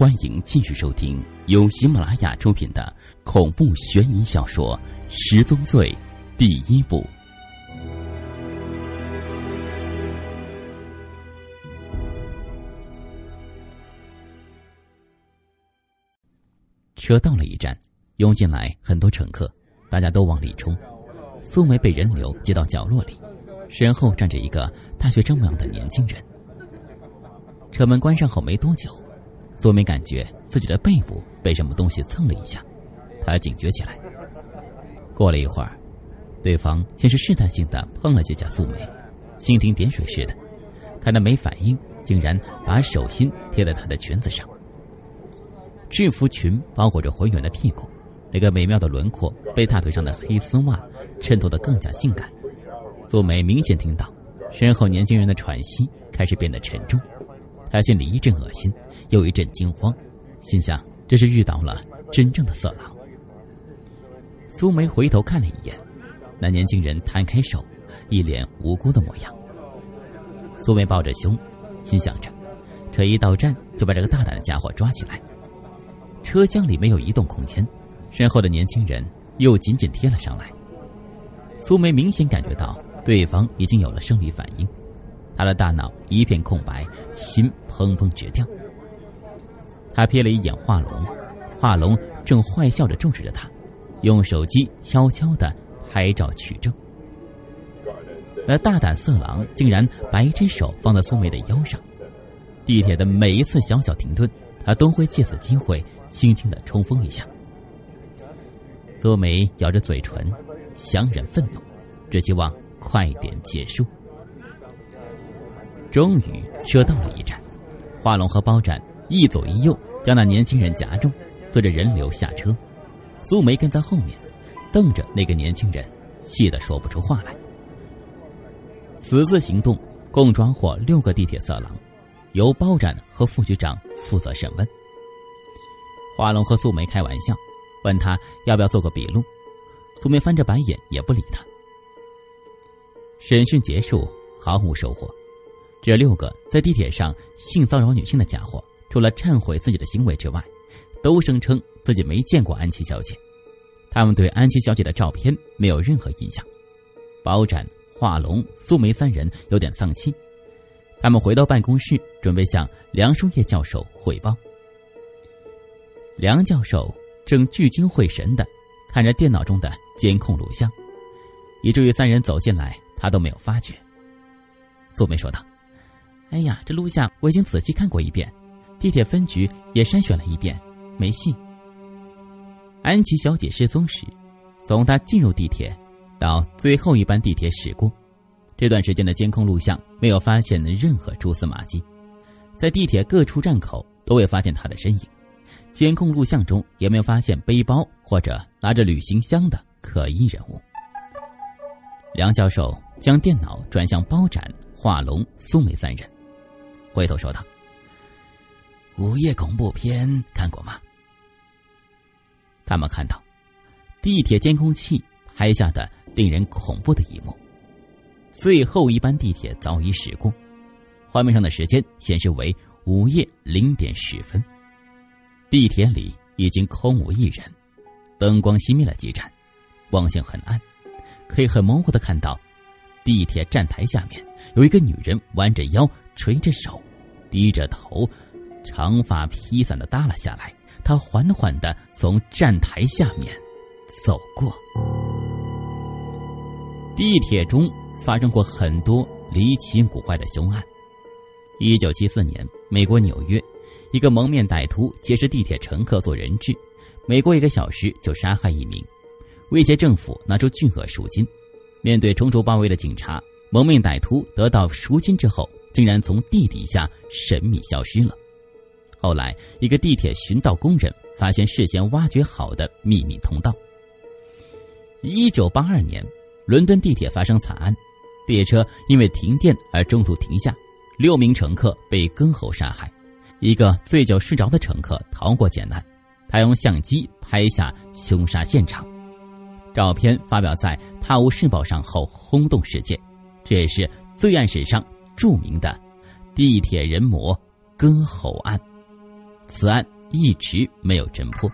欢迎继续收听由喜马拉雅出品的恐怖悬疑小说《十宗罪》第一部。车到了一站，涌进来很多乘客，大家都往里冲。苏梅被人流接到角落里，身后站着一个大学生模样的年轻人。车门关上后没多久。苏梅感觉自己的背部被什么东西蹭了一下，她警觉起来。过了一会儿，对方先是试探性的碰了几下苏梅，蜻蜓点水似的，看她没反应，竟然把手心贴在她的裙子上。制服裙包裹着浑圆的屁股，那个美妙的轮廓被大腿上的黑丝袜衬托得更加性感。苏梅明显听到身后年轻人的喘息开始变得沉重。他心里一阵恶心，又一阵惊慌，心想这是遇到了真正的色狼。苏梅回头看了一眼，那年轻人摊开手，一脸无辜的模样。苏梅抱着胸，心想着，车一到站就把这个大胆的家伙抓起来。车厢里没有移动空间，身后的年轻人又紧紧贴了上来。苏梅明显感觉到对方已经有了生理反应。他的大脑一片空白，心砰砰直跳。他瞥了一眼华龙，华龙正坏笑着注视着他，用手机悄悄的拍照取证。那大胆色狼竟然把一只手放在苏梅的腰上。地铁的每一次小小停顿，他都会借此机会轻轻的冲锋一下。苏梅咬着嘴唇，强忍愤怒，只希望快点结束。终于，车到了一站，华龙和包斩一左一右将那年轻人夹住，随着人流下车。苏梅跟在后面，瞪着那个年轻人，气得说不出话来。此次行动共抓获六个地铁色狼，由包斩和副局长负责审问。华龙和苏梅开玩笑，问他要不要做个笔录。苏梅翻着白眼，也不理他。审讯结束，毫无收获。这六个在地铁上性骚扰女性的家伙，除了忏悔自己的行为之外，都声称自己没见过安琪小姐。他们对安琪小姐的照片没有任何印象。包斩、华龙、苏梅三人有点丧气。他们回到办公室，准备向梁书叶教授汇报。梁教授正聚精会神的看着电脑中的监控录像，以至于三人走进来，他都没有发觉。苏梅说道。哎呀，这录像我已经仔细看过一遍，地铁分局也筛选了一遍，没戏。安琪小姐失踪时，从她进入地铁到最后一班地铁驶过，这段时间的监控录像没有发现任何蛛丝马迹，在地铁各处站口都未发现她的身影，监控录像中也没有发现背包或者拿着旅行箱的可疑人物。梁教授将电脑转向包斩、华龙、苏梅三人。回头说道：“午夜恐怖片看过吗？”他们看到地铁监控器拍下的令人恐怖的一幕：最后一班地铁早已驶过，画面上的时间显示为午夜零点十分。地铁里已经空无一人，灯光熄灭了几盏，光线很暗，可以很模糊的看到地铁站台下面有一个女人弯着腰。垂着手，低着头，长发披散的耷拉下来。他缓缓的从站台下面走过。地铁中发生过很多离奇古怪的凶案。一九七四年，美国纽约，一个蒙面歹徒劫持地铁乘客做人质，每过一个小时就杀害一名，威胁政府拿出巨额赎金。面对重重包围的警察，蒙面歹徒得到赎金之后。竟然从地底下神秘消失了。后来，一个地铁寻道工人发现事先挖掘好的秘密通道。一九八二年，伦敦地铁发生惨案，列车因为停电而中途停下，六名乘客被割喉杀害。一个醉酒睡着的乘客逃过劫难，他用相机拍下凶杀现场，照片发表在《泰晤士报》上后轰动世界，这也是罪案史上。著名的地铁人魔割喉案，此案一直没有侦破。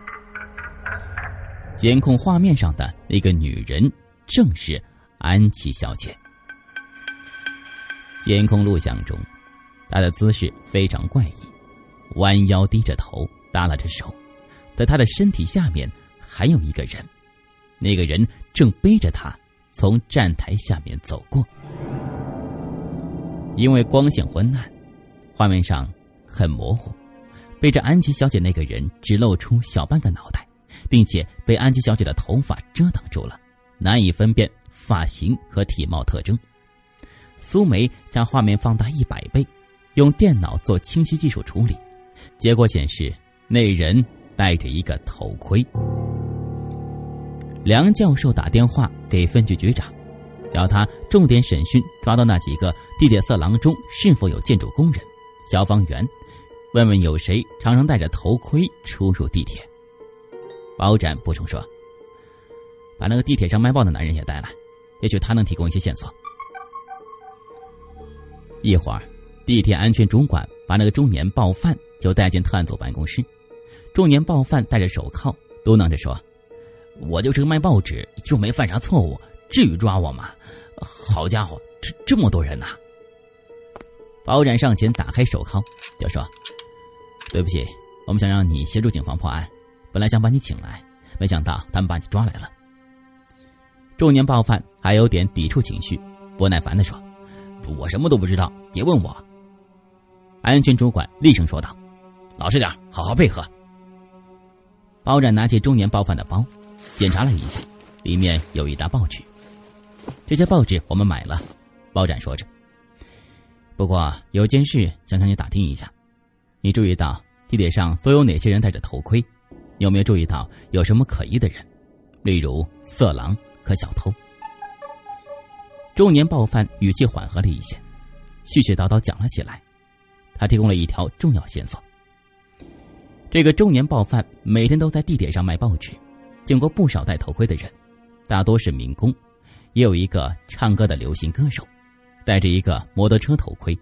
监控画面上的那个女人正是安琪小姐。监控录像中，她的姿势非常怪异，弯腰低着头，耷拉着手，在她的身体下面还有一个人，那个人正背着她从站台下面走过。因为光线昏暗，画面上很模糊，背着安琪小姐那个人只露出小半个脑袋，并且被安琪小姐的头发遮挡住了，难以分辨发型和体貌特征。苏梅将画面放大一百倍，用电脑做清晰技术处理，结果显示那人戴着一个头盔。梁教授打电话给分局局长。要他重点审讯，抓到那几个地铁色狼中是否有建筑工人、消防员，问问有谁常常戴着头盔出入地铁。包展补充说：“把那个地铁上卖报的男人也带来，也许他能提供一些线索。”一会儿，地铁安全主管把那个中年报贩就带进特案组办公室。中年报贩戴着手铐，嘟囔着说：“我就是个卖报纸，又没犯啥错误。”至于抓我吗？好家伙，这这么多人呐！包展上前打开手铐，就说：“对不起，我们想让你协助警方破案，本来想把你请来，没想到他们把你抓来了。”中年暴犯还有点抵触情绪，不耐烦的说：“我什么都不知道，别问我。”安全主管厉声说道：“老实点，好好配合。”包展拿起中年暴犯的包，检查了一下，里面有一沓报纸。这些报纸我们买了，包展说着。不过有件事想向你打听一下，你注意到地铁上都有哪些人戴着头盔？有没有注意到有什么可疑的人，例如色狼和小偷？中年报贩语气缓和了一些，絮絮叨叨讲了起来。他提供了一条重要线索：这个中年报贩每天都在地铁上卖报纸，见过不少戴头盔的人，大多是民工。也有一个唱歌的流行歌手，戴着一个摩托车头盔，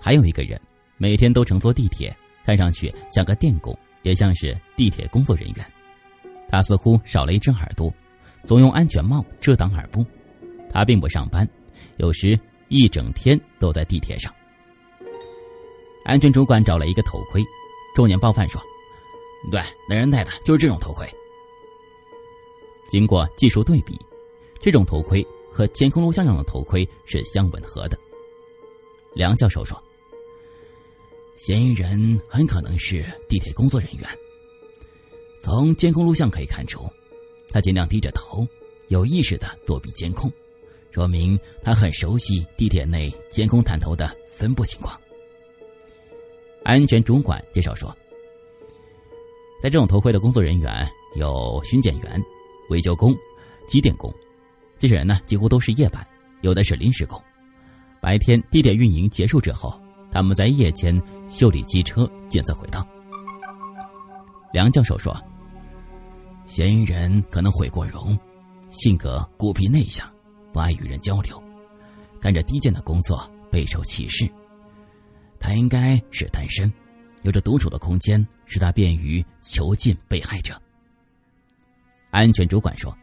还有一个人每天都乘坐地铁，看上去像个电工，也像是地铁工作人员。他似乎少了一只耳朵，总用安全帽遮挡耳部。他并不上班，有时一整天都在地铁上。安全主管找了一个头盔，中年报贩说：“对，那人戴的就是这种头盔。”经过技术对比。这种头盔和监控录像上的头盔是相吻合的。梁教授说：“嫌疑人很可能是地铁工作人员。从监控录像可以看出，他尽量低着头，有意识的躲避监控，说明他很熟悉地铁内监控探头的分布情况。”安全主管介绍说：“在这种头盔的工作人员有巡检员、维修工、机电工。”这些人呢，几乎都是夜班，有的是临时工。白天地铁运营结束之后，他们在夜间修理机车、检测轨道。梁教授说：“嫌疑人可能毁过容，性格孤僻内向，不爱与人交流，干着低贱的工作，备受歧视。他应该是单身，有着独处的空间，使他便于囚禁被害者。”安全主管说。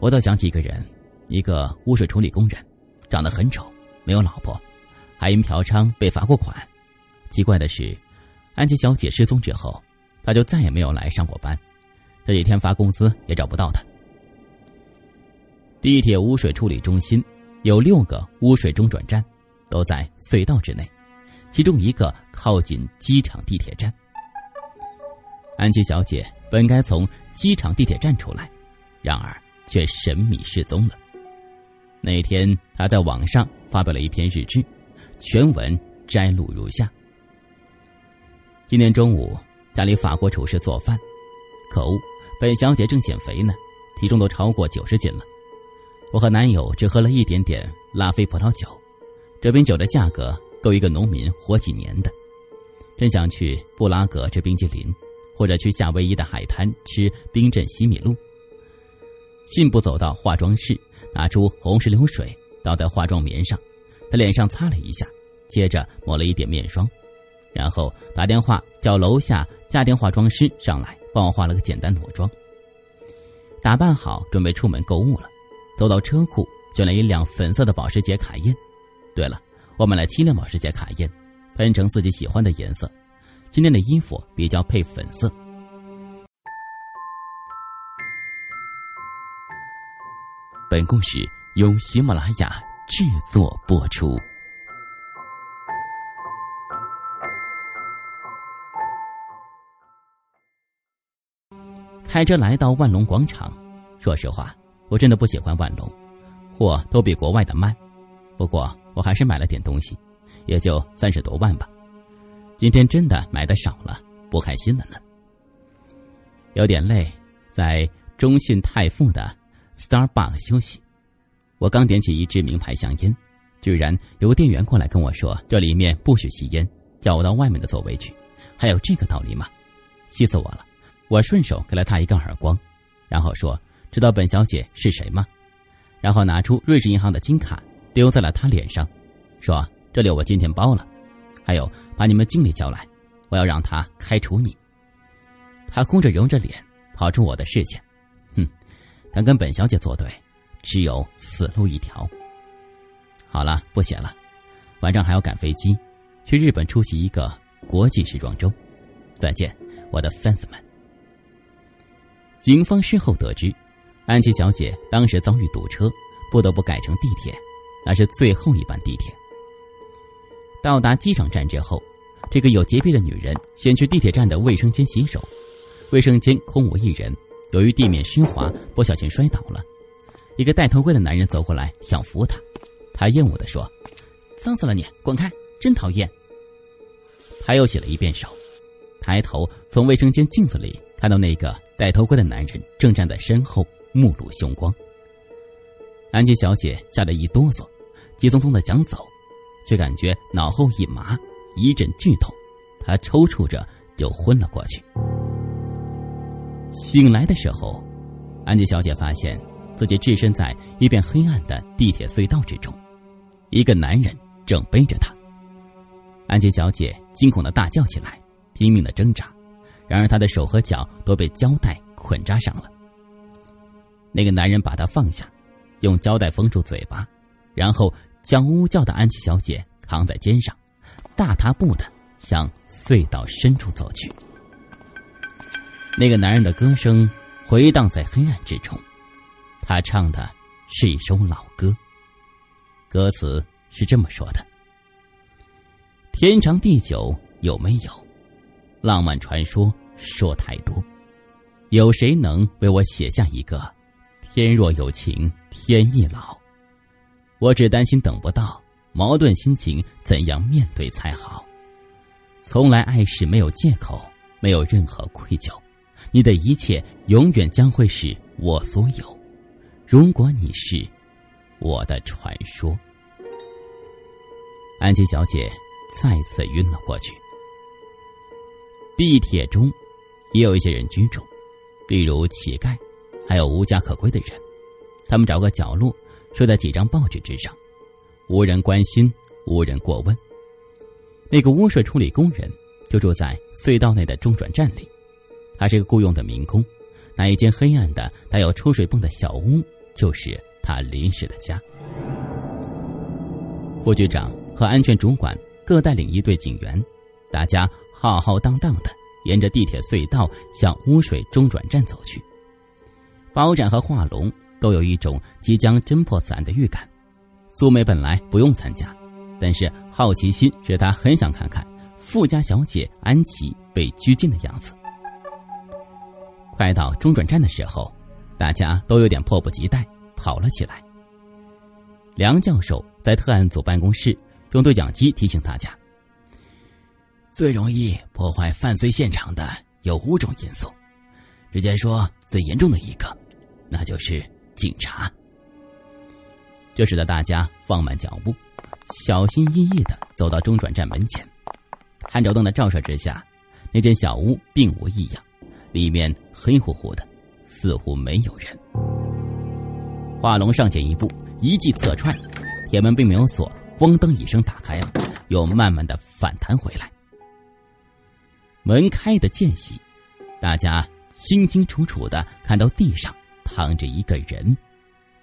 我倒想起一个人，一个污水处理工人，长得很丑，没有老婆，还因嫖娼被罚过款。奇怪的是，安琪小姐失踪之后，他就再也没有来上过班，这几天发工资也找不到他。地铁污水处理中心有六个污水中转站，都在隧道之内，其中一个靠近机场地铁站。安琪小姐本该从机场地铁站出来，然而。却神秘失踪了。那天，他在网上发表了一篇日志，全文摘录如下：今天中午，家里法国厨师做饭，可恶，本小姐正减肥呢，体重都超过九十斤了。我和男友只喝了一点点拉菲葡萄酒，这瓶酒的价格够一个农民活几年的。真想去布拉格吃冰激凌，或者去夏威夷的海滩吃冰镇西米露。信步走到化妆室，拿出红石榴水倒在化妆棉上，他脸上擦了一下，接着抹了一点面霜，然后打电话叫楼下家电化妆师上来帮我化了个简单裸妆。打扮好，准备出门购物了，走到车库，选了一辆粉色的保时捷卡宴。对了，我买了七辆保时捷卡宴，喷成自己喜欢的颜色。今天的衣服比较配粉色。本故事由喜马拉雅制作播出。开车来到万隆广场，说实话，我真的不喜欢万隆，货都比国外的慢。不过我还是买了点东西，也就三十多万吧。今天真的买的少了，不开心了呢。有点累，在中信泰富的 Starbucks 休息。我刚点起一支名牌香烟，居然有店员过来跟我说：“这里面不许吸烟，叫我到外面的座位去。”还有这个道理吗？气死我了！我顺手给了他一个耳光，然后说：“知道本小姐是谁吗？”然后拿出瑞士银行的金卡丢在了他脸上，说：“这里我今天包了，还有把你们经理叫来，我要让他开除你。”他哭着揉着脸跑出我的视线，敢跟本小姐作对，只有死路一条。好了，不写了，晚上还要赶飞机，去日本出席一个国际时装周。再见，我的 fans 们。警方事后得知，安琪小姐当时遭遇堵车，不得不改乘地铁，那是最后一班地铁。到达机场站之后，这个有洁癖的女人先去地铁站的卫生间洗手，卫生间空无一人，由于地面湿滑，不小心摔倒了。一个戴头盔的男人走过来想扶他。他厌恶地说：“脏死了你，滚开，真讨厌。”他又洗了一遍手，抬头从卫生间镜子里。看到那个戴头盔的男人正站在身后，目露凶光。安吉小姐吓得一哆嗦，急匆匆的想走，却感觉脑后一麻，一阵剧痛，她抽搐着就昏了过去。醒来的时候，安琪小姐发现自己置身在一片黑暗的地铁隧道之中，一个男人正背着她。安琪小姐惊恐的大叫起来，拼命的挣扎。然而，她的手和脚都被胶带捆扎上了。那个男人把她放下，用胶带封住嘴巴，然后将呜叫的安琪小姐扛在肩上，大踏步的向隧道深处走去。那个男人的歌声回荡在黑暗之中，他唱的是一首老歌，歌词是这么说的：“天长地久有没有？”浪漫传说说太多，有谁能为我写下一个“天若有情天亦老”？我只担心等不到，矛盾心情怎样面对才好？从来爱是没有借口，没有任何愧疚，你的一切永远将会是我所有。如果你是我的传说，安琪小姐再次晕了过去。地铁中，也有一些人居住，比如乞丐，还有无家可归的人。他们找个角落，睡在几张报纸之上，无人关心，无人过问。那个污水处理工人就住在隧道内的中转站里，他是个雇佣的民工。那一间黑暗的、带有抽水泵的小屋，就是他临时的家。副局长和安全主管各带领一队警员，大家。浩浩荡荡的沿着地铁隧道向污水中转站走去。包展和华龙都有一种即将侦破伞的预感。苏梅本来不用参加，但是好奇心使她很想看看富家小姐安琪被拘禁的样子。快到中转站的时候，大家都有点迫不及待跑了起来。梁教授在特案组办公室用对讲机提醒大家。最容易破坏犯罪现场的有五种因素，直接说最严重的一个，那就是警察。这使得大家放慢脚步，小心翼翼的走到中转站门前。探照灯的照射之下，那间小屋并无异样，里面黑乎乎的，似乎没有人。画龙上前一步，一记侧踹，铁门并没有锁，咣当一声打开了，又慢慢的反弹回来。门开的间隙，大家清清楚楚的看到地上躺着一个人，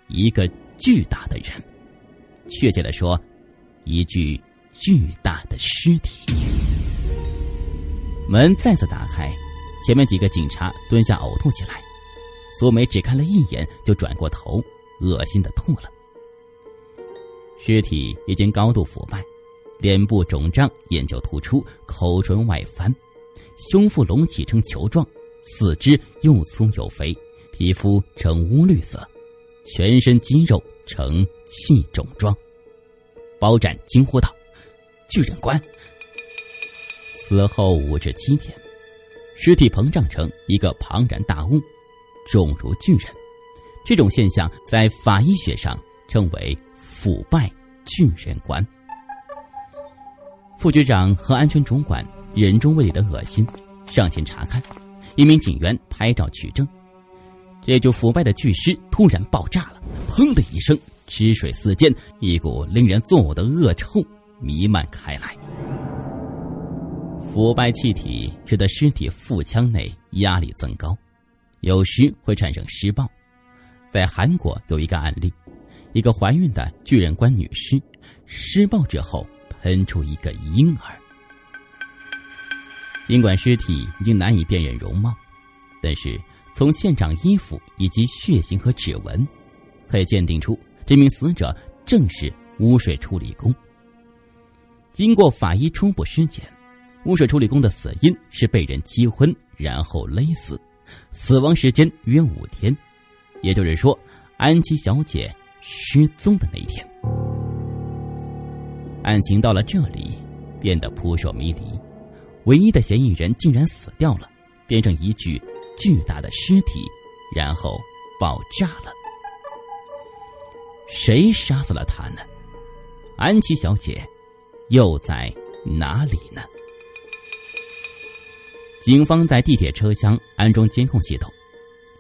一个巨大的人，确切的说，一具巨大的尸体。门再次打开，前面几个警察蹲下呕吐起来。苏梅只看了一眼，就转过头，恶心的吐了。尸体已经高度腐败，脸部肿胀，眼球突出，口唇外翻，胸腹隆起成球状，四肢又粗又肥，皮肤呈乌绿色，全身肌肉呈气肿状。包斩惊呼道：“巨人棺！”死后五至七天，尸体膨胀成一个庞然大物，重如巨人。这种现象在法医学上称为腐败巨人观。副局长和安全主管忍中胃里的恶心，上前查看。一名警员拍照取证，这具腐败的巨尸突然爆炸了，砰的一声，汁水四溅，一股令人作呕的恶臭弥漫开来。腐败气体使得尸体腹腔内压力增高，有时会产生尸爆。在韩国有一个案例，一个怀孕的巨人棺女尸，尸爆之后喷出一个婴儿。尽管尸体已经难以辨认容貌，但是从现场衣服以及血型和指纹，可以鉴定出这名死者正是污水处理工。经过法医初步尸检。污水处理工的死因是被人击昏，然后勒死，死亡时间约五天，也就是说，安琪小姐失踪的那一天。案情到了这里，变得扑朔迷离，唯一的嫌疑人竟然死掉了，变成一具巨大的尸体，然后爆炸了。谁杀死了他呢？安琪小姐又在哪里呢？警方在地铁车厢安装监控系统，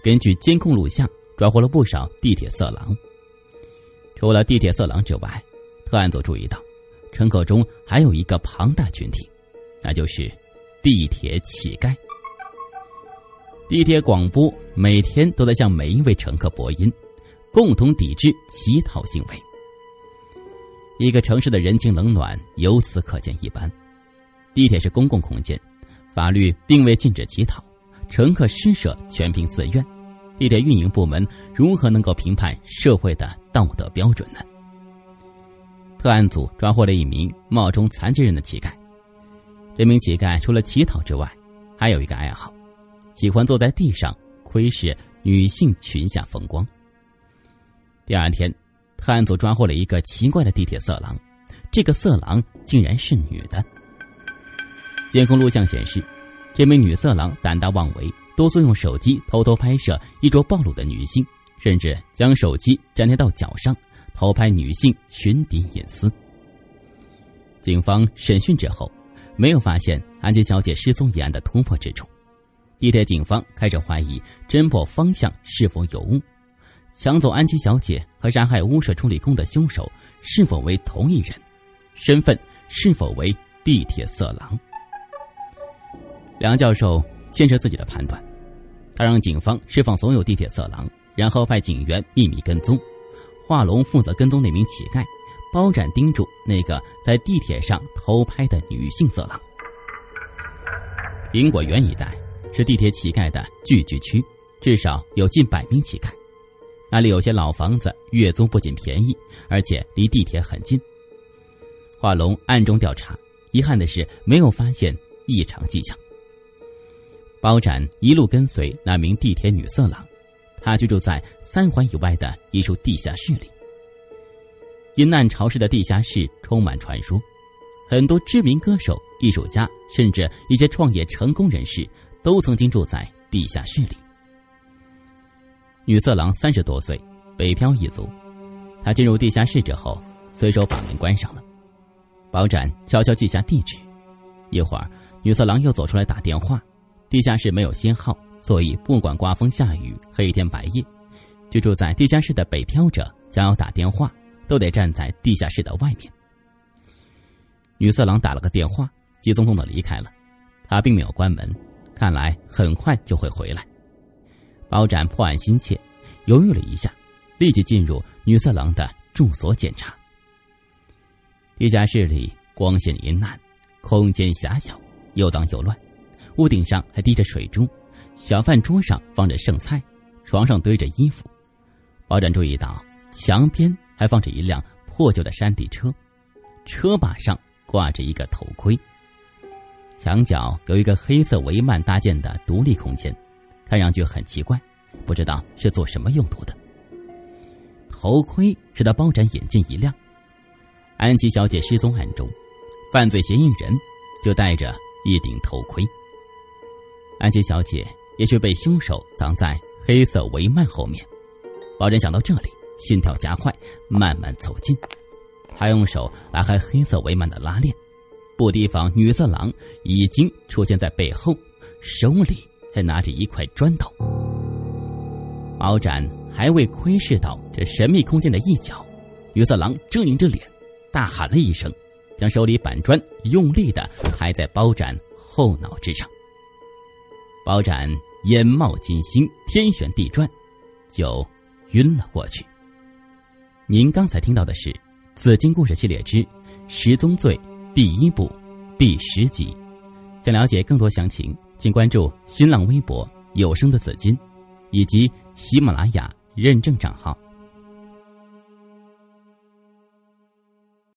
根据监控录像抓获了不少地铁色狼。除了地铁色狼之外，特案组注意到，乘客中还有一个庞大群体，那就是地铁乞丐。地铁广播每天都在向每一位乘客播音，共同抵制乞讨行为。一个城市的人情冷暖由此可见一斑。地铁是公共空间。法律并未禁止乞讨，乘客施舍全凭自愿。地铁运营部门如何能够评判社会的道德标准呢？特案组抓获了一名冒充残疾人的乞丐。这名乞丐除了乞讨之外，还有一个爱好，喜欢坐在地上窥视女性裙下风光。第二天，特案组抓获了一个奇怪的地铁色狼，这个色狼竟然是女的。监控录像显示，这名女色狼胆大妄为，多次用手机偷偷拍摄衣着暴露的女性，甚至将手机粘贴到脚上，偷拍女性裙底隐私。警方审讯之后，没有发现安琪小姐失踪一案的突破之处。地铁警方开始怀疑侦破方向是否有误，抢走安琪小姐和杀害污水处理工的凶手是否为同一人，身份是否为地铁色狼。梁教授坚持自己的判断，他让警方释放所有地铁色狼，然后派警员秘密跟踪。华龙负责跟踪那名乞丐，包斩盯住那个在地铁上偷拍的女性色狼。苹果园一带是地铁乞丐的聚居区，至少有近百名乞丐。那里有些老房子，月租不仅便宜，而且离地铁很近。华龙暗中调查，遗憾的是没有发现异常迹象。包斩一路跟随那名地铁女色狼，她居住在三环以外的一处地下室里。阴暗潮湿的地下室充满传说，很多知名歌手、艺术家，甚至一些创业成功人士都曾经住在地下室里。女色狼三十多岁，北漂一族。她进入地下室之后，随手把门关上了。包斩悄悄记下地址，一会儿，女色狼又走出来打电话。地下室没有信号，所以不管刮风下雨、黑天白夜，居住在地下室的北漂者想要打电话，都得站在地下室的外面。女色狼打了个电话，急匆匆的离开了。他并没有关门，看来很快就会回来。包斩破案心切，犹豫了一下，立即进入女色狼的住所检查。地下室里光线阴暗，空间狭小，又脏又乱，屋顶上还滴着水珠，小饭桌上。放着剩菜，床上堆着衣服。包斩注意到墙边还放着一辆破旧的山地车，车把上挂着一个头盔。墙角有一个黑色帷幔搭建的独立空间，看上去很奇怪，不知道是做什么用途的。头盔使得包斩眼睛一亮。安琪小姐失踪案中，犯罪嫌疑人就戴着一顶头盔。安琪小姐也许被凶手藏在黑色帷幔后面。包斩想到这里，心跳加快，慢慢走近。他用手拉开黑色帷幔的拉链。不提防，女色狼已经出现在背后，手里还拿着一块砖头。包斩还未窥视到这神秘空间的一角，女色狼狰狞着脸，大喊了一声，将手里板砖用力的拍在包斩后脑之上。包斩眼冒金星，天旋地转，就晕了过去。您刚才听到的是《紫金故事系列之十宗罪》。第一部，第十集。想了解更多详情，请关注新浪微博“有声的紫金”，以及喜马拉雅认证账号。